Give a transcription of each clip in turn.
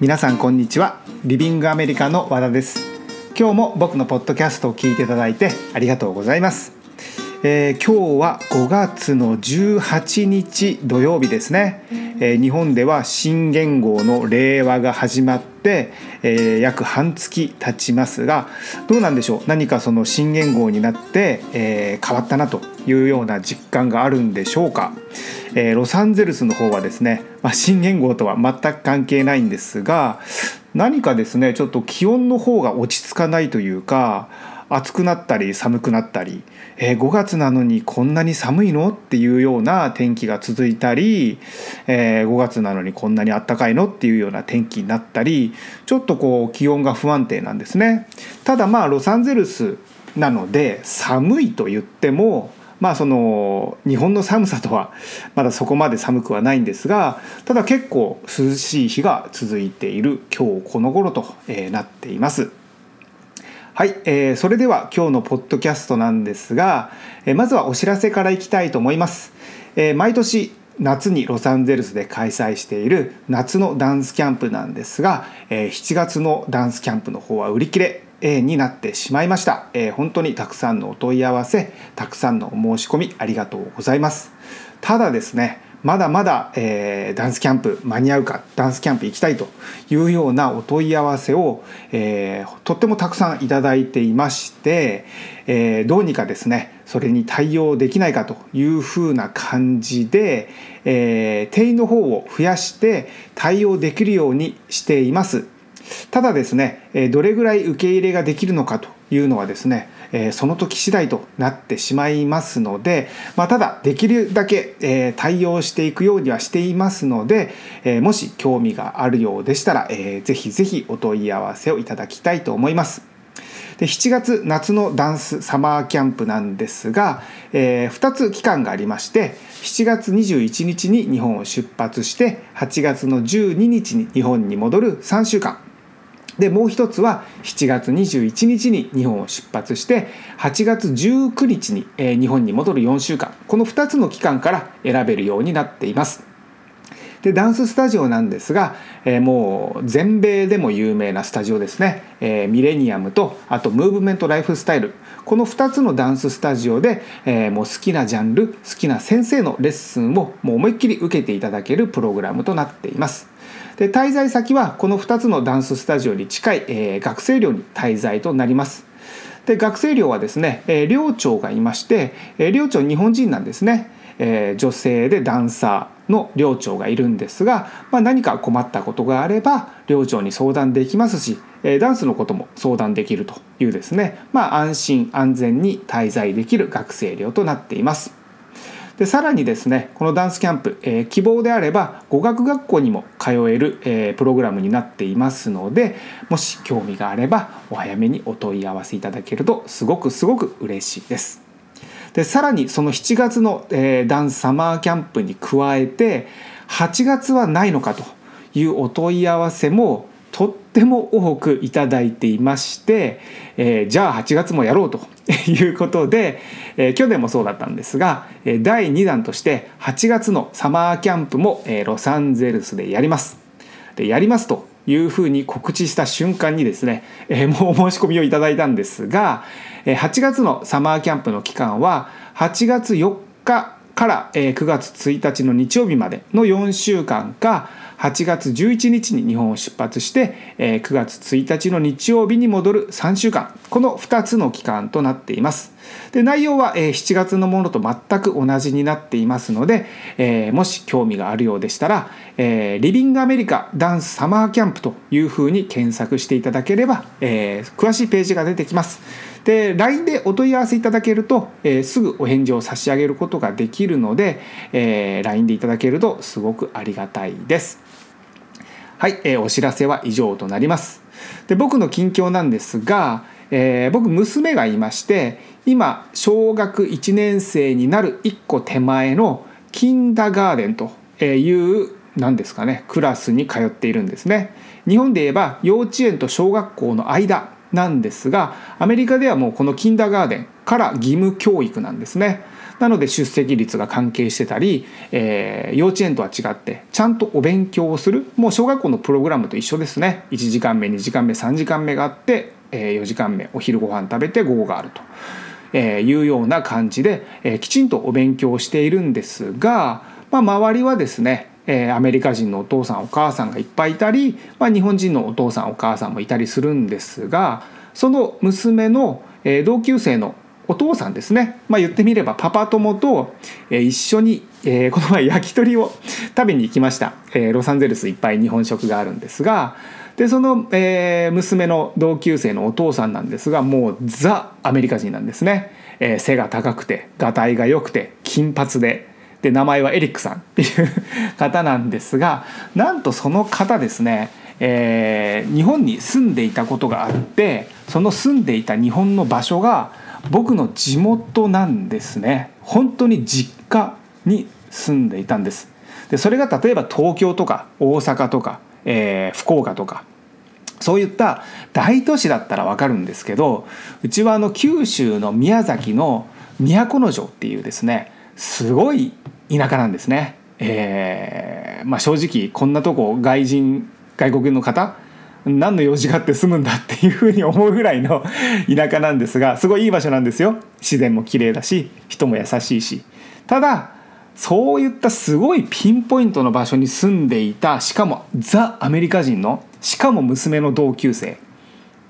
皆さんこんにちは。リビングアメリカの和田です。今日も僕のポッドキャストを聞いていただいてありがとうございます。えー、今日は5月の18日土曜日ですね、えー、日本では新元号の令和が始まって、えー、約半月経ちますがどうなんでしょう？何かその新元号になって、えー変わったなというような実感があるんでしょうか、えロサンゼルスの方はですね、まあ、新元号とは全く関係ないんですが何かですねちょっと気温の方が落ち着かないというか暑くなったり寒くなったり、えー、5月なのにこんなに寒いの？っていうような天気が続いたり、えー、5月なのにこんなにあったかいの？っていうような天気になったりちょっとこう気温が不安定なんですね。ただまあロサンゼルスなので寒いと言ってもまあその日本の寒さとはまだそこまで寒くはないんですがただ結構涼しい日が続いている今日この頃となっています。はい、えー、それでは今日のポッドキャストなんですが、えー、まずはお知らせからいきたいと思います、えー、毎年夏にロサンゼルスで開催している夏のダンスキャンプなんですが、えー、7月のダンスキャンプの方は売り切れになってしまいました、えー、本当にたくさんのお問い合わせたくさんのお申し込みありがとうございます。ただですねまだまだ、えー、ダンスキャンプ間に合うかダンスキャンプ行きたいというようなお問い合わせを、えー、とってもたくさんいただいていまして、えー、どうにかですねそれに対応できないかというふうな感じで、えー、定員の方を増やして対応できるようにしています。ただですねどれぐらい受け入れができるのかというのはですねえその時次第となってしまいますので、まあ、ただできるだけ、え対応していくようにはしていますので、えもし興味があるようでしたら、えー、ぜひぜひお問い合わせをいただきたいと思います。で7月夏のダンスサマーキャンプなんですが、えー、2つ期間がありまして7月21日に日本を出発して8月の12日に日本に戻る3週間でもう一つは7月21日に日本を出発して8月19日に日本に戻る4週間この2つの期間から選べるようになっています。でダンススタジオなんですが、え、もう全米でも有名なスタジオですね、え、ミレニアムとあとムーブメントライフスタイルこの2つのダンススタジオで、え、もう好きなジャンル好きな先生のレッスンをもう思いっきり受けていただけるプログラムとなっています。で滞在先はこの2つのダンススタジオに近い、えー、学生寮に滞在となります。で学生寮はですね、えー、寮長がいまして、えー、寮長日本人なんですね、えー、女性でダンサーの寮長がいるんですが、まあ、何か困ったことがあれば寮長に相談できますし、えー、ダンスのことも相談できるというですね、まあ、安心安全に滞在できる学生寮となっています。でさらにですねこのダンスキャンプ、えー、希望であれば語学学校にも通える、えー、プログラムになっていますのでもし興味があればお早めにお問い合わせいただけるとすごくすごく嬉しいです。でさらにその7月の、えー、ダンスサマーキャンプに加えて8月はないのかというお問い合わせもとっても多くいただいていまして、えー、じゃあ8月もやろうと いうことで、えー、去年もそうだったんですが、えー、第2弾として8月のサマーキャンプも、えー、ロサンゼルスでやります。でやりますというふうに告知した瞬間にですね、えー、もう申し込みをいただいたんですが、えー、8月のサマーキャンプの期間は8月4日から9月1日の日曜日までの4週間か8月11日に日本を出発して9月1日の日曜日に戻る3週間。この2つの期間となっています。で内容は7月のものと全く同じになっていますのでもし興味があるようでしたらリビングアメリカダンスサマーキャンプというふうに検索していただければ詳しいページが出てきます。で LINE でお問い合わせいただけると、えー、すぐお返事を差し上げることができるので、えー、LINE でいただけるとすごくありがたいです。はい、えー、お知らせは以上となります。で僕の近況なんですが、えー、僕娘がいまして今小学1年生になる1個手前のキンダガーデンという何ですかねクラスに通っているんですね。日本で言えば幼稚園と小学校の間なんですがアメリカではもうこのキンダーガーデンから義務教育なんですねなので出席率が関係してたり、えー、幼稚園とは違ってちゃんとお勉強をするもう小学校のプログラムと一緒ですね1時間目2時間目3時間目があって、えー、4時間目お昼ご飯食べて午後があると。えー、いうような感じで、えー、きちんとお勉強をしているんですが、まあ、周りはですねえ、アメリカ人のお父さんお母さんがいっぱいいたり、まあ、日本人のお父さんお母さんもいたりするんですがその娘の、え、同級生のお父さんですね、まあ、言ってみればパパ友と、一緒に、え、この前焼き鳥を食べに行きました、え、ロサンゼルスいっぱい日本食があるんですがでその、え、娘の同級生のお父さんなんですがもうザ・アメリカ人なんですね、え、背が高くてがたいが良くて金髪でで名前はエリックさんっていう方なんですがなんとその方ですね、えー、日本に住んでいたことがあってその住んでいた日本の場所が僕の地元なんですね本当に実家に住んでいたんですでそれが例えば東京とか大阪とか、えー、福岡とかそういった大都市だったら分かるんですけどうちはあの九州の宮崎の都城っていうですねすごい田舎なんですね。えーまあ、正直こんなとこ外人外国の方何の用事があって住むんだっていうふうに思うぐらいの 田舎なんですがすごいいい場所なんですよ。自然も綺麗だし人も優しいし。ただそういったすごいピンポイントの場所に住んでいたしかもザ・アメリカ人のしかも娘の同級生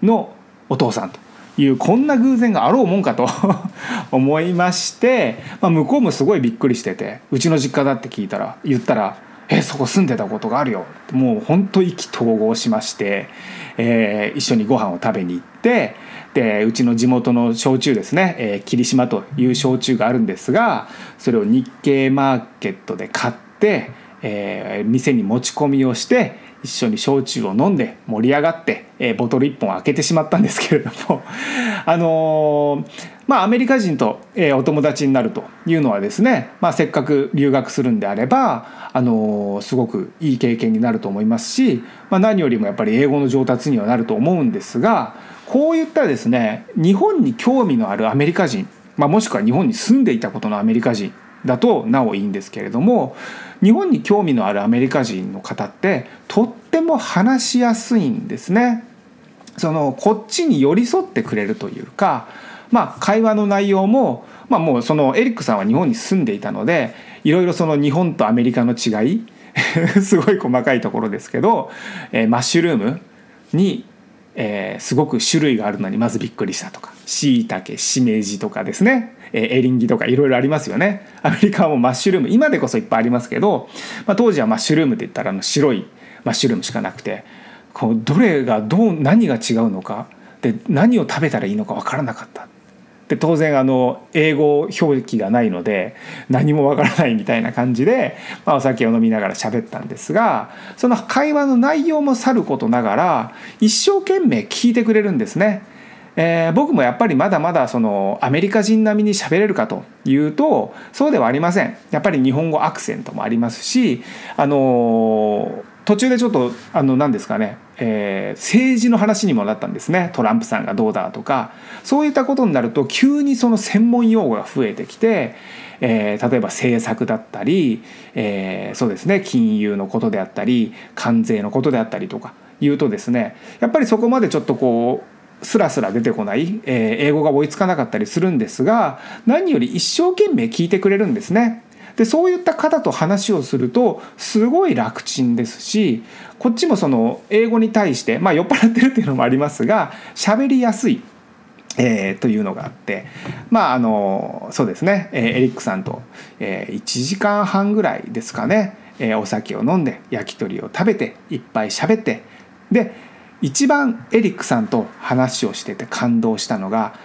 のお父さんと。いうこんな偶然があろうもんかと 思いまして、まあ、向こうもすごいびっくりしててうちの実家だって聞いたら言ったら「えそこ住んでたことがあるよ」もうほんと意気投合しまして、えー、一緒にご飯を食べに行ってでうちの地元の焼酎ですね、えー、霧島という焼酎があるんですがそれを日経マーケットで買って、えー、店に持ち込みをして一緒に焼酎を飲んで盛り上がって、えー、ボトル1本開けてしまったんですけれども あのー、まあアメリカ人と、えー、お友達になるというのはですね、まあ、せっかく留学するんであれば、あのー、すごくいい経験になると思いますし、まあ、何よりもやっぱり英語の上達にはなると思うんですがこういったですね日本に興味のあるアメリカ人、まあ、もしくは日本に住んでいたことのアメリカ人だとなおいいんですけれども日本に興味のあるアメリカ人の方ってとっても話しやすいんですね。そのこっちに寄り添ってくれるというか、まあ、会話の内容も、まあ、もうそのエリックさんは日本に住んでいたのでいろいろその日本とアメリカの違い すごい細かいところですけど、えー、マッシュルームにえー、すごく種類があるのにまずびっくりしたとかしいたけしめじとかですね、えー、エリンギとかいろいろありますよね。アメリカはもうマッシュルーム今でこそいっぱいありますけど、まあ、当時はマッシュルームって言ったらあの白いマッシュルームしかなくてこうどれがどう何が違うのかで何を食べたらいいのか分からなかった。で当然あの英語表記がないので何もわからないみたいな感じで、まあ、お酒を飲みながら喋ったんですがその会話の内容もさることながら一生懸命聞いてくれるんですね。えー、僕もやっぱりまだまだそのアメリカ人並みに喋れるかというとそうではありませんやっぱり日本語アクセントもありますしあの途中でちょっとあの何ですかね。えー、政治の話にもなったんですね。トランプさんがどうだとか。そういったことになると急にその専門用語が増えてきて、えー、例えば政策だったり、えー、そうですね。金融のことであったり関税のことであったりとか。言うとですねやっぱりそこまでちょっとこうスラスラ出てこない、え、英語が追いつかなかったりするんですが何より一生懸命聞いてくれるんですね。でそういった方と話をするとすごい楽ちんですしこっちもその英語に対してまあ酔っ払ってるっていうのもありますが喋りやすい。えー、というのがあってまああのそうですね、えー、エリックさんと、えー、1時間半ぐらいですかね、えー、お酒を飲んで焼き鳥を食べていっぱい喋ってで一番エリックさんと話をしてて感動したのが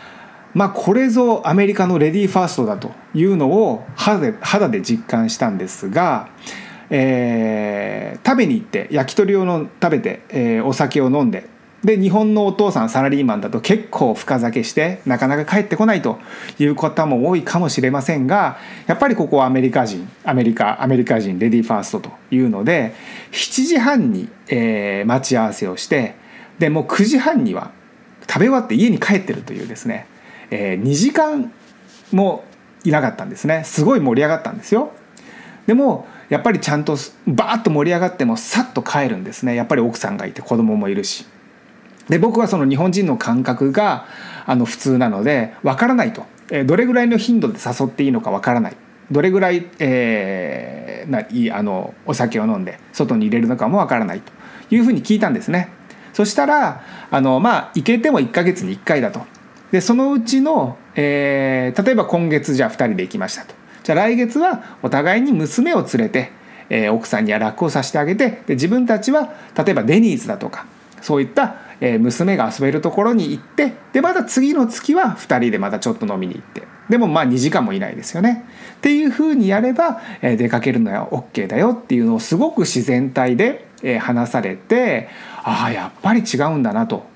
まあこれぞアメリカのレディーファーストだというのを肌で肌で実感したんですが、えー、食べに行って焼き鳥を食べて、えー、お酒を飲んでで日本のお父さんサラリーマンだと結構深酒してなかなか帰ってこないという方も多いかもしれませんがやっぱりここはアメリカ人アメリカアメリカ人レディーファーストというので7時半に、えー、待ち合わせをしてでもう9時半には食べ終わって家に帰ってるというですねえー、2時間もいなかったんですね。すごい盛り上がったんですよ。でもやっぱりちゃんとバーッと盛り上がってもさっと帰るんですね。やっぱり奥さんがいて子供もいるし。で僕はその日本人の感覚があの普通なのでわからないと、えどれぐらいの頻度で誘っていいのかわからない。どれぐらい、えー、ないあのお酒を飲んで外に入れるのかもわからないと。いうふうに聞いたんですね。そしたらあのまあ行けても1ヶ月に1回だと。でそのうちの、えー、例えば今月じゃあ2人で行きましたと。じゃあ来月はお互いに娘を連れて、えー、奥さんには楽をさせてあげてで自分たちは例えばデニーズだとかそういった、えー、娘が遊べるところに行ってでまた次の月は2人でまたちょっと飲みに行って。でもまあ2時間もいないですよね。っていうふうにやれば、えー、出かけるのは OK だよっていうのをすごく自然体で、えー、話されてああやっぱり違うんだなと。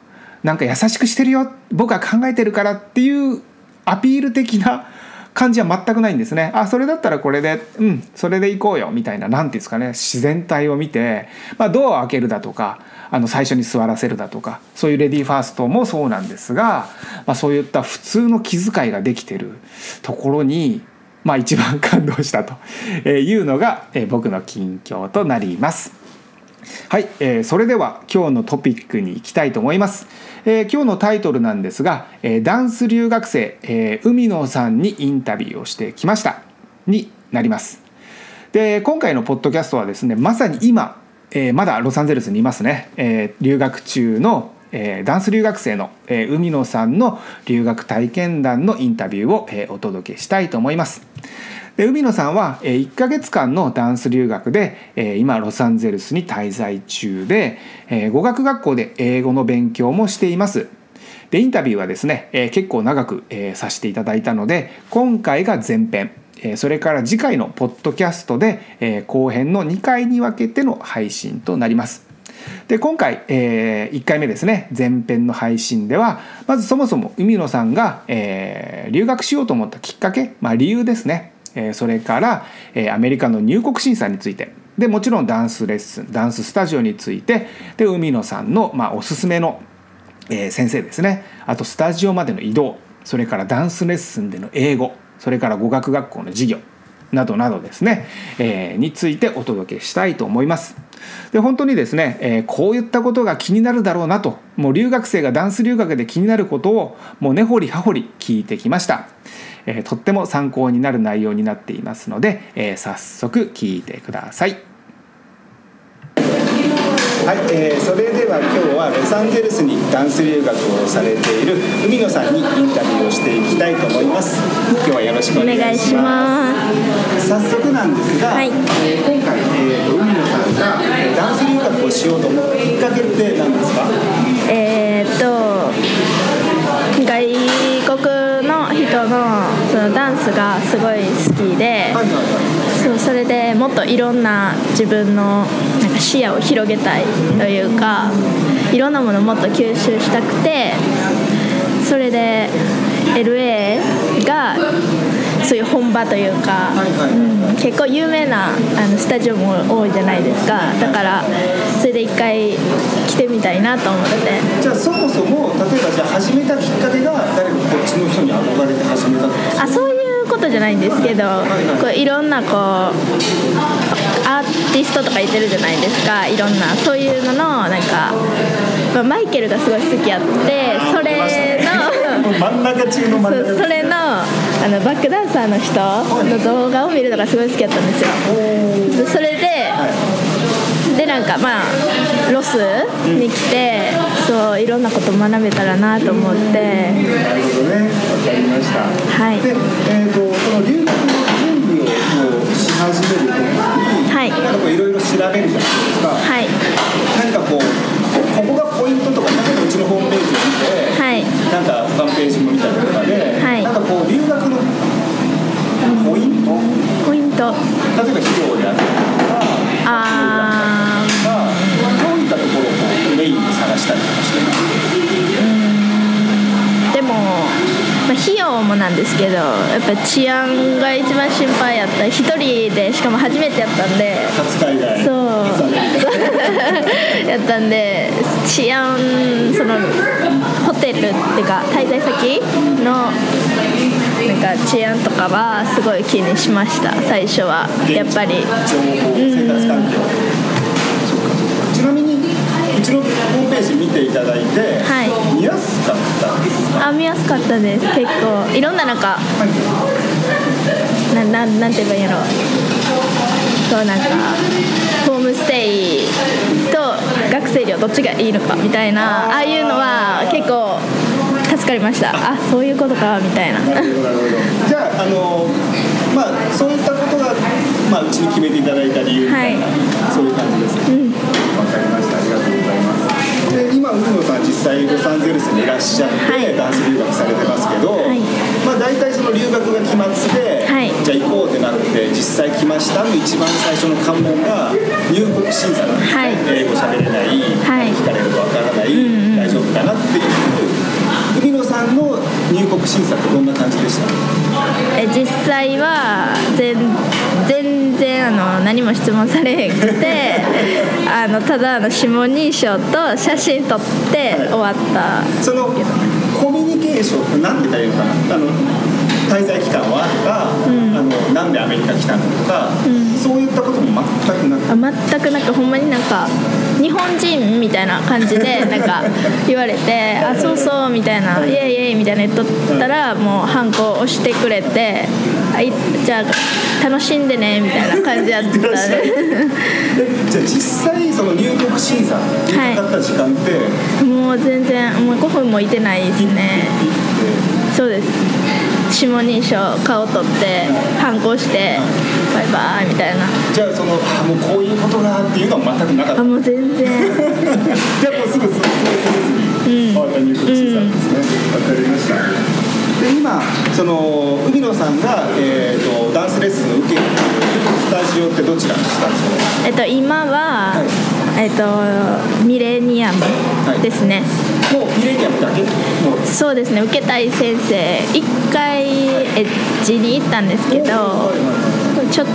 なんか優しくしてるよ僕は考えてるからっていうアピール的な感じは全くないんですねあそれだったらこれでうんそれで行こうよみたいな何て言うんですかね自然体を見て、まあ、ドアを開けるだとかあの最初に座らせるだとかそういうレディーファーストもそうなんですが、まあ、そういった普通の気遣いができてるところに、まあ、一番感動したというのが僕の近況となります。はい、えー、それでは今日のトピックに行きたいと思います。えー、今日のタイトルなんですが、えー、ダンス留学生、えー、海野さんにインタビューをしてきましたになりますで今回のポッドキャストはですねまさに今、えー、まだロサンゼルスにいますね、えー、留学中のえー、ダンス留学生の、えー、海野さんの留学体験談のインタビューを、えー、お届けしたいと思います。で海野さんは1ヶ月間のダンス留学で今ロサンゼルスに滞在中で語学学校で英語の勉強もしています。でインタビューはですね結構長くさせていただいたので今回が前編。それから次回のポッドキャストで後編の2回に分けての配信となります。で今回、えー、1回目ですね前編の配信ではまずそもそも海野さんが、え、留学しようと思ったきっかけ、まあ、理由ですね。えそれから、えアメリカの入国審査について。でもちろんダンスレッスンダンススタジオについて。で海野さんの、まあ、おすすめの、え先生ですね。あとスタジオまでの移動。それからダンスレッスンでの英語。それから語学学校の授業。などなどですね、えー、についてお届けしたいと思います。で本当にですね、えー、こういったことが気になるだろうなと。もう留学生がダンス留学で気になることをもう根掘り葉掘り聞いてきました。えー、とっても参考になる内容になっていますので、えー、早速聞いてください。はい、えー、それでは今日はロサンゼルスにダンス留学をされている海野さんにインタビューをしていきたいと思います。今日はよろしくお願いします。早速なんですが、はい、えー、今回、えー、海野さんがダンス留学をしようと思ったきっかけって何ですか？えー、っと外国人ダンスがすごい好きで、そうそれでもっといろんな自分のなんか視野を広げたいというかいろんなものをもっと吸収したくてそれで LA がそういう本場というか、うん、結構有名なあのスタジオも多いじゃないですか。だからそれで一回来てみたいなと思って。じゃあそもそも例えばじゃあ始めたきっかけが誰かこっちの人に憧れて始めたとか。あそういうことじゃないんですけど、こういろんなこうアーティストとかいてるじゃないですか。いろんなそういうののなんか、まあ、マイケルがすごい好きやってそれの真ん中中の真ん中。それのあのバックダンサーの人の動画を見るのがすごい好きやったんですよ。それで、でなんかまあロスに来て、そういろんなこと学べたらなと思って。なるほどね。わかりました。はい。で、えーと、その留学の準備をし始める時に、はい、なんかこういろいろ調べるじゃないですか。はい。何かこうここがポイントとか？うちのホームページを見て、はい、なんか他のページも見たりとかで、はい、なんかこう留学のポイント？ポイント。例えば費用であったりとかああメインに探したりとかしてでも、まあ、費用もなんですけどやっぱ治安が一番心配やった。一人でしかも初めてやったんで。初海外。そう。やったんで治安そのホテルっていうか滞在先のなんか治安とかはすごい気にしました最初は。やっぱり。ちなみにうちのホームページ見ていただいて、はい。見やすかった？あ見やすかったです。結構。いろんななんかなななんて言えばいいんやろそうなんかホームステイと学生寮どっちがいいのかみたいなああいうのは結構助かりました。あそういうことかみたいな。なるほど。なるほどじゃああのまあそういったことがまあうちに決めていただいた理由みたいな、はい。そういう感じですね。わ、かりました。ありがとうございます。で今海野さん実際ロサンゼルスにいらっしゃって、はい。ダンス留学されてますけど、い。まあ大体その留学が決まって、なって実際来ましたの一番最初の関門が入国審査なんですね、はい。英語喋れない、はい聞かれるとわからない、大丈夫かなっていう。海野さんの入国審査ってどんな感じでした？え実際は全全然あの何も質問されへんくて あのただあの指紋認証と写真撮って終わった。そのコミュニケーションって何て言ったらいいのかな？あの滞在期間はとか、あのなんでアメリカ来たのとか、そういったことも全くなく。あ全くなんかほんまになんか日本人みたいな感じで なんか言われて「あそうそう」みたいな「イエイイエイ」みたいな言っとったらもうハンコ押してくれて「あいじゃあ楽しんでね」みたいな感じやったんで。えじゃあ実際その入国審査にかかった時間って、もう全然もう5分もいてないですね。そうです指紋認証顔取ってハンコ押してバイバイみたいな。じゃあそのあもうこういうことがっていうのは全くなかった。あもう全然。じゃあもうすぐすぐすぐスムーズに終わった入国審査ですね。わ、かりました。で今その海野さんが、えー、とダンスレッスンを受けるスタジオってどちらのスタジえっと今は、えっとミレニアムですね、オもうミレニアムだけ？そうですね。受けたい先生一回エッジに行ったんですけどちょっと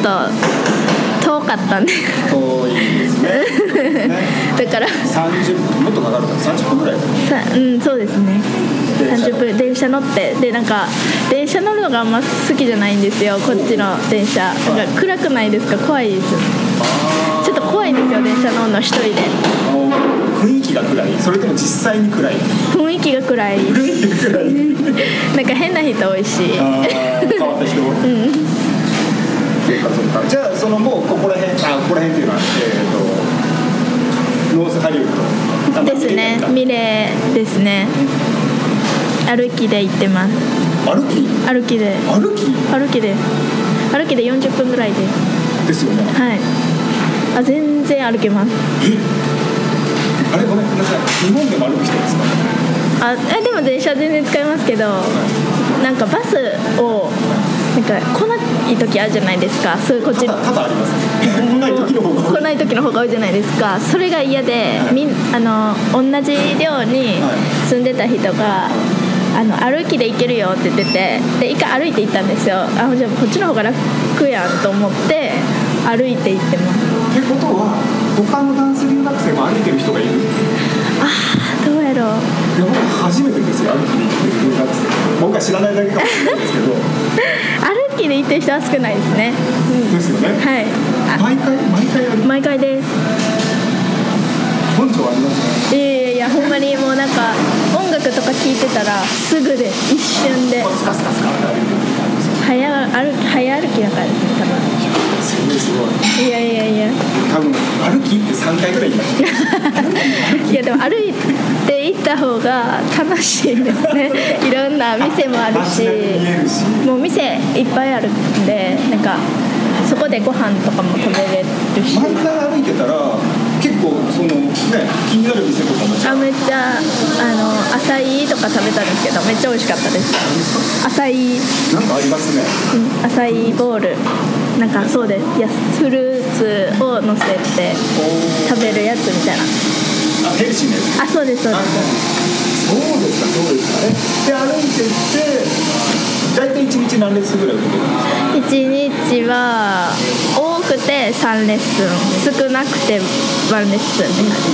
遠かったんで。遠いですね。ね だから。30分もっとかかるから30分ぐらいですねさうんそうですね。電車30分。電車乗って。でなんか電車乗るのがあんま好きじゃないんですよ。こっちの電車。なんか暗くないですか？怖いですいんですよ電車乗るの一人で。雰囲気が暗い。それとも実際に暗い。雰囲気が暗い。なんか変な人多いし。変わった人うん。そっかそっか。じゃあそのもうここら辺あここら辺っていうのはえー、とノースハリウッド。あですね。まあミレーですね。歩きで行ってます。歩き？歩きで。歩き？歩きで。歩きで40分ぐらいで。ですよね。はい。あ全然歩けます。あれ？ごめんなさい。日本でも歩く人ですか？あえでも電車全然使いますけどなんかバスをなんか来ない時あるじゃないですか。そういうこっちただただあります。ね来ない時の方が来ない時の方が多いじゃないですか。それが嫌でみんあの同じ寮に住んでた人があの歩きで行けるよって言っててで一回歩いて行ったんですよ。あじゃあこっちの方が楽やんと思って歩いて行ってますってことは他のダンス留学生も歩いてる人がいる。あーどうやろう。いや僕初めてですよ歩きに行ってる留学生。僕は知らないだけかもしれないですけど。歩きで行ってる人は少ないですね、ですよね。うん、はい。あ毎回毎回歩く毎回です。根性ありますね。いやいやいやほんまにもうなんか音楽とか聴いてたらすぐで一瞬で。スカスカスカって歩いてる早歩き早歩きだからですねすごいすごいやいやいや。多分歩きって3回ぐらい言いました。いやでも歩いて行った方が楽しいですね。いろんな店もあるしもう店いっぱいあるんでなんかそこでご飯とかも食べれるし。毎回歩いてたら結構そのね気になる店とかもあ。めっちゃあのアサイとか食べたんですけどめっちゃ美味しかったです。アサイ。なんかありますね。うんアサイボール。なんかそうです。いやフルーツを乗せて食べるやつみたいな。あヘルシーなやつ。あそうですそうです。そうですかそうですか。ねで歩いてって大体1日何レッスンぐらい受けてるんですか？1日は多くて3レッスン少なくて1レッスン。って感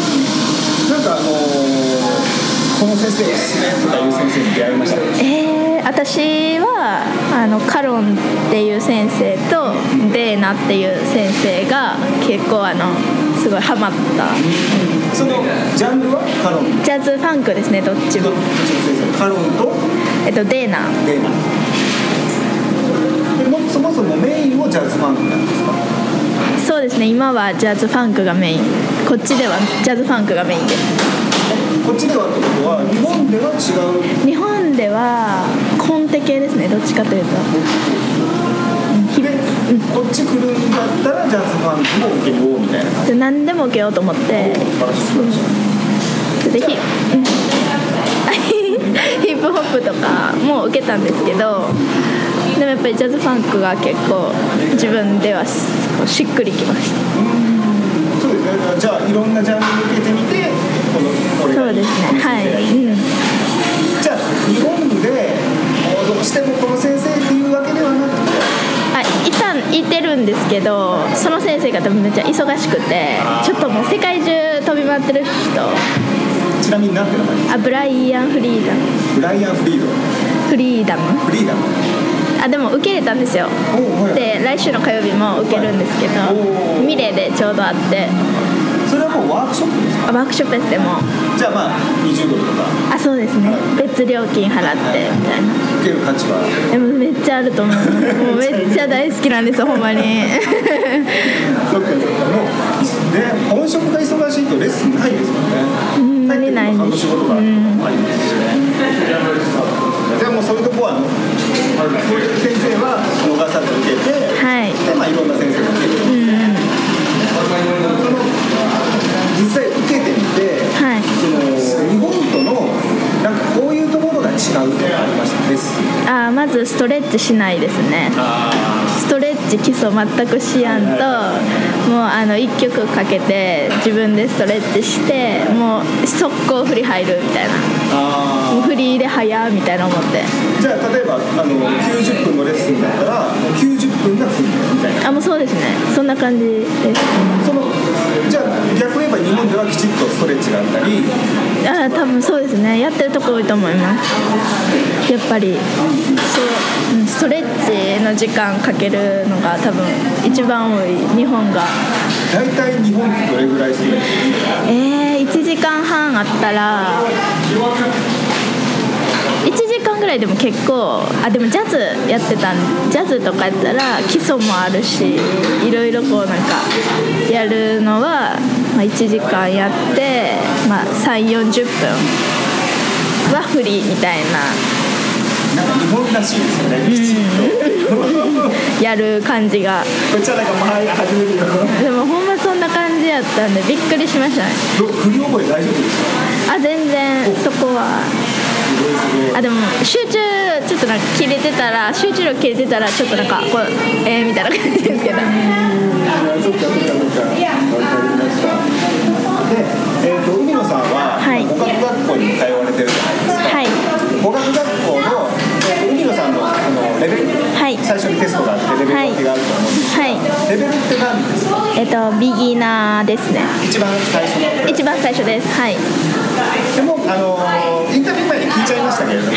じなんかあのーこの先生おすすめとかいう先生に出会いました？えー、私はあのカロンっていう先生とデーナっていう先生が結構あのすごいハマった。そのジャンルはカロン？ジャズファンクですねどっちも。カロンと？えっとデーナ。デーナ。でもそもそもメジャズファンクなんですか？そうですね。今はジャズファンクがメイン。こっちではジャズファンクがメインです。こっちではってことは日本では違う？日本ではコンテ系ですね。どっちかというと。でこっち来るんだったらジャズファンクも受けようみたいな感じ？で何でも受けようと思って。素晴らしい。素晴らしいでヒ ヒップホップとかも受けたんですけどでもやっぱりジャズファンクが結構自分ではしっくりきました。そうですね。じゃあいろんなジャンルに受けてみてこのこれがそうですねはい、うん、じゃあ日本でどうしてもこの先生っていうわけではなくてあいたんいてるんですけどその先生が多分めっちゃ忙しくてちょっともう世界中飛び回ってる人。ちなみに何て名前ですか？あブライアン・フリーダム。ブライアン・フリードフリーダム。フリーダムあでも受け入れたんですよ。で来週の火曜日も受けるんですけどおーミレでちょうどあって。それはもうワークショップですか？あワークショップですでも。じゃあまあ20ドルとか。あそうですね。別料金払ってみたいな。受ける価値は？でもめっちゃあると思う。もうめっちゃ大好きなんです ほんまに。そっかそっか。もうね本職が忙しいとレッスンないですもんね。うん何ないん半です年後とかあります。しねじゃあもうそういうとこはあの？そうい。う先生は逃さず受けてはいでまあいろんな先生が受けてるうんうんその実際受けてみてはい。その日本とのなんかこういうところが違うとかありました？レッスンあまずストレッチしないですね。ストレッチ基礎全くしやんともうあの1曲かけて自分でストレッチしてもう速攻振り入るみたいな。あもうフリーで早みたいな思って。じゃあ例えばあの90分のレッスンだったら90分がフリーみたいな。あもうそうですね。そんな感じです。そのじゃあ逆に言えば日本ではきちっとストレッチがあったり。あ多分そうですね。やってるとこ多いと思います。やっぱりそう。うんストレッチの時間かけるのが多分一番多い。日本が。大体日本ってどれぐらいストレッチ？えー、1時間半あったら1時間ぐらいでも結構。あでもジャズやってたんジャズとかやったら基礎もあるしいろいろこうなんかやるのは、まあ、1時間やって、まあ、3 4 0分はフリーみたいななん。か日本らしいですよねやる感じが。こっちはなんか前始めるよでもほんまそんな感じやったんでびっくりしましたね。ど振り覚え大丈夫ですか？あ全然そこは。あでも集中ちょっとなんか切れてたら集中力切れてたらちょっとなんかこうえー、みたいな感じですけど。そっかそっかそっか。わかりましたで、えー、と海野さんは、はい。語学学校にも通われてるじゃないですか、はい。語学学校の、えー海野さんのそのレベル、はい。最初にテストがあってレベル分けがあると思うんですけど、はい。レベルって何ですか？えっとビギナーですね。一番最初の一番最初です。はい。でもあのーインタビュー前に聞いちゃいましたけれども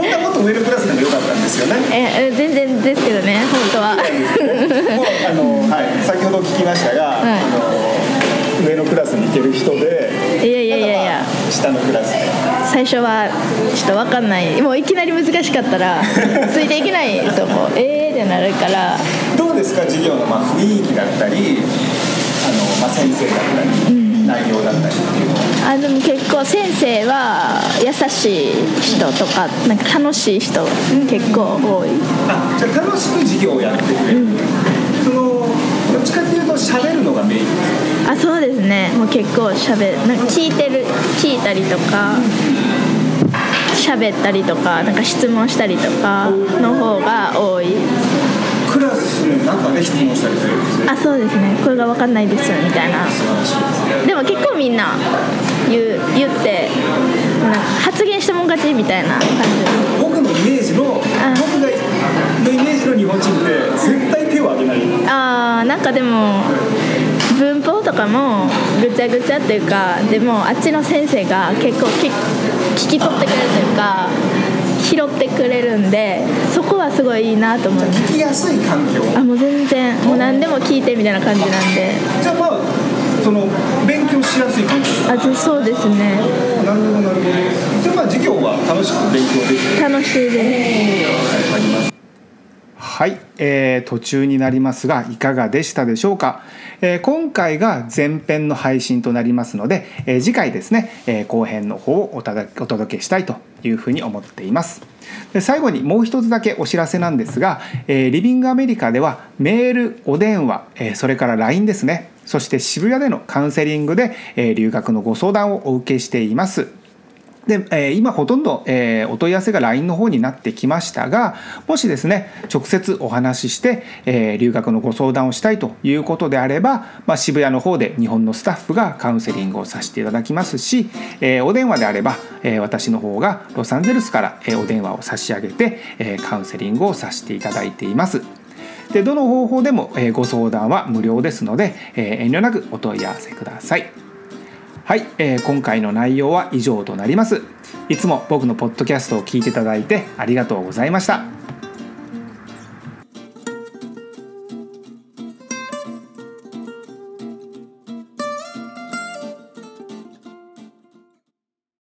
本当はもっと上のクラスでもよかったんですよね。ええ全然ですけどね本当は。もうあの、はい、先ほど聞きましたが、あの上のクラスに行ける人でいやいやいやいや。下のクラスで最初はちょっと分かんない。もういきなり難しかったら ついていけないと思う。えーってなるから。どうですか？授業のまあ雰囲気だったりあの、まあ、先生だったり、内容だったりっていうのは。あでも結構先生は優しい人とかなんか楽しい人結構多い。あじゃあ楽しく授業をやってくれる、そのどっちかっていうと喋るのがメインですか？あそうですね。もう結構しゃべなんか聞いてる聞いたりとか喋ったりとかなんか質問したりとかの方が多い。クラスの中で質問したりするんですね。あそうですね。これが分かんないですみたいな。ですねでも結構みんな言う言ってなんか発言したもん勝ちみたいな感じ。僕のイメージの僕がのイメージの日本人って絶対手を挙げない。あーなんかでも文法とかもぐちゃぐちゃっていうかでもあっちの先生が結構き聞き取ってくれるというか拾ってくれるんでそこはすごいいいなと思います聞きやすい環境？あもう全然。もう何でも聞いてみたいな感じなんで。じゃあまあその勉強しやすい環境？あずそうですね。なるほどなるほど。じゃあまあ授業は楽しく勉強できる？楽しいですはい、えー途中になりますがいかがでしたでしょうか、えー今回が前編の配信となりますので、えー次回ですね、え後編の方をお届けしたいというふうに思っています。で最後にもう一つだけお知らせなんですが、えーリビングアメリカではメールお電話、えそれから LINE ですね。そして渋谷でのカウンセリングで、え留学のご相談をお受けしています。で、えー今ほとんど、えーお問い合わせが LINE の方になってきましたがもしですね直接お話しして、えー留学のご相談をしたいということであれば、まあ、渋谷の方で日本のスタッフがカウンセリングをさせていただきますし、えーお電話であれば、えー私の方がロサンゼルスから、えーお電話を差し上げて、えーカウンセリングをさせていただいています。でどの方法でも、えーご相談は無料ですので、えー遠慮なくお問い合わせください。はい、えー今回の内容は以上となります。いつも僕のポッドキャストを聞いていただいてありがとうございました。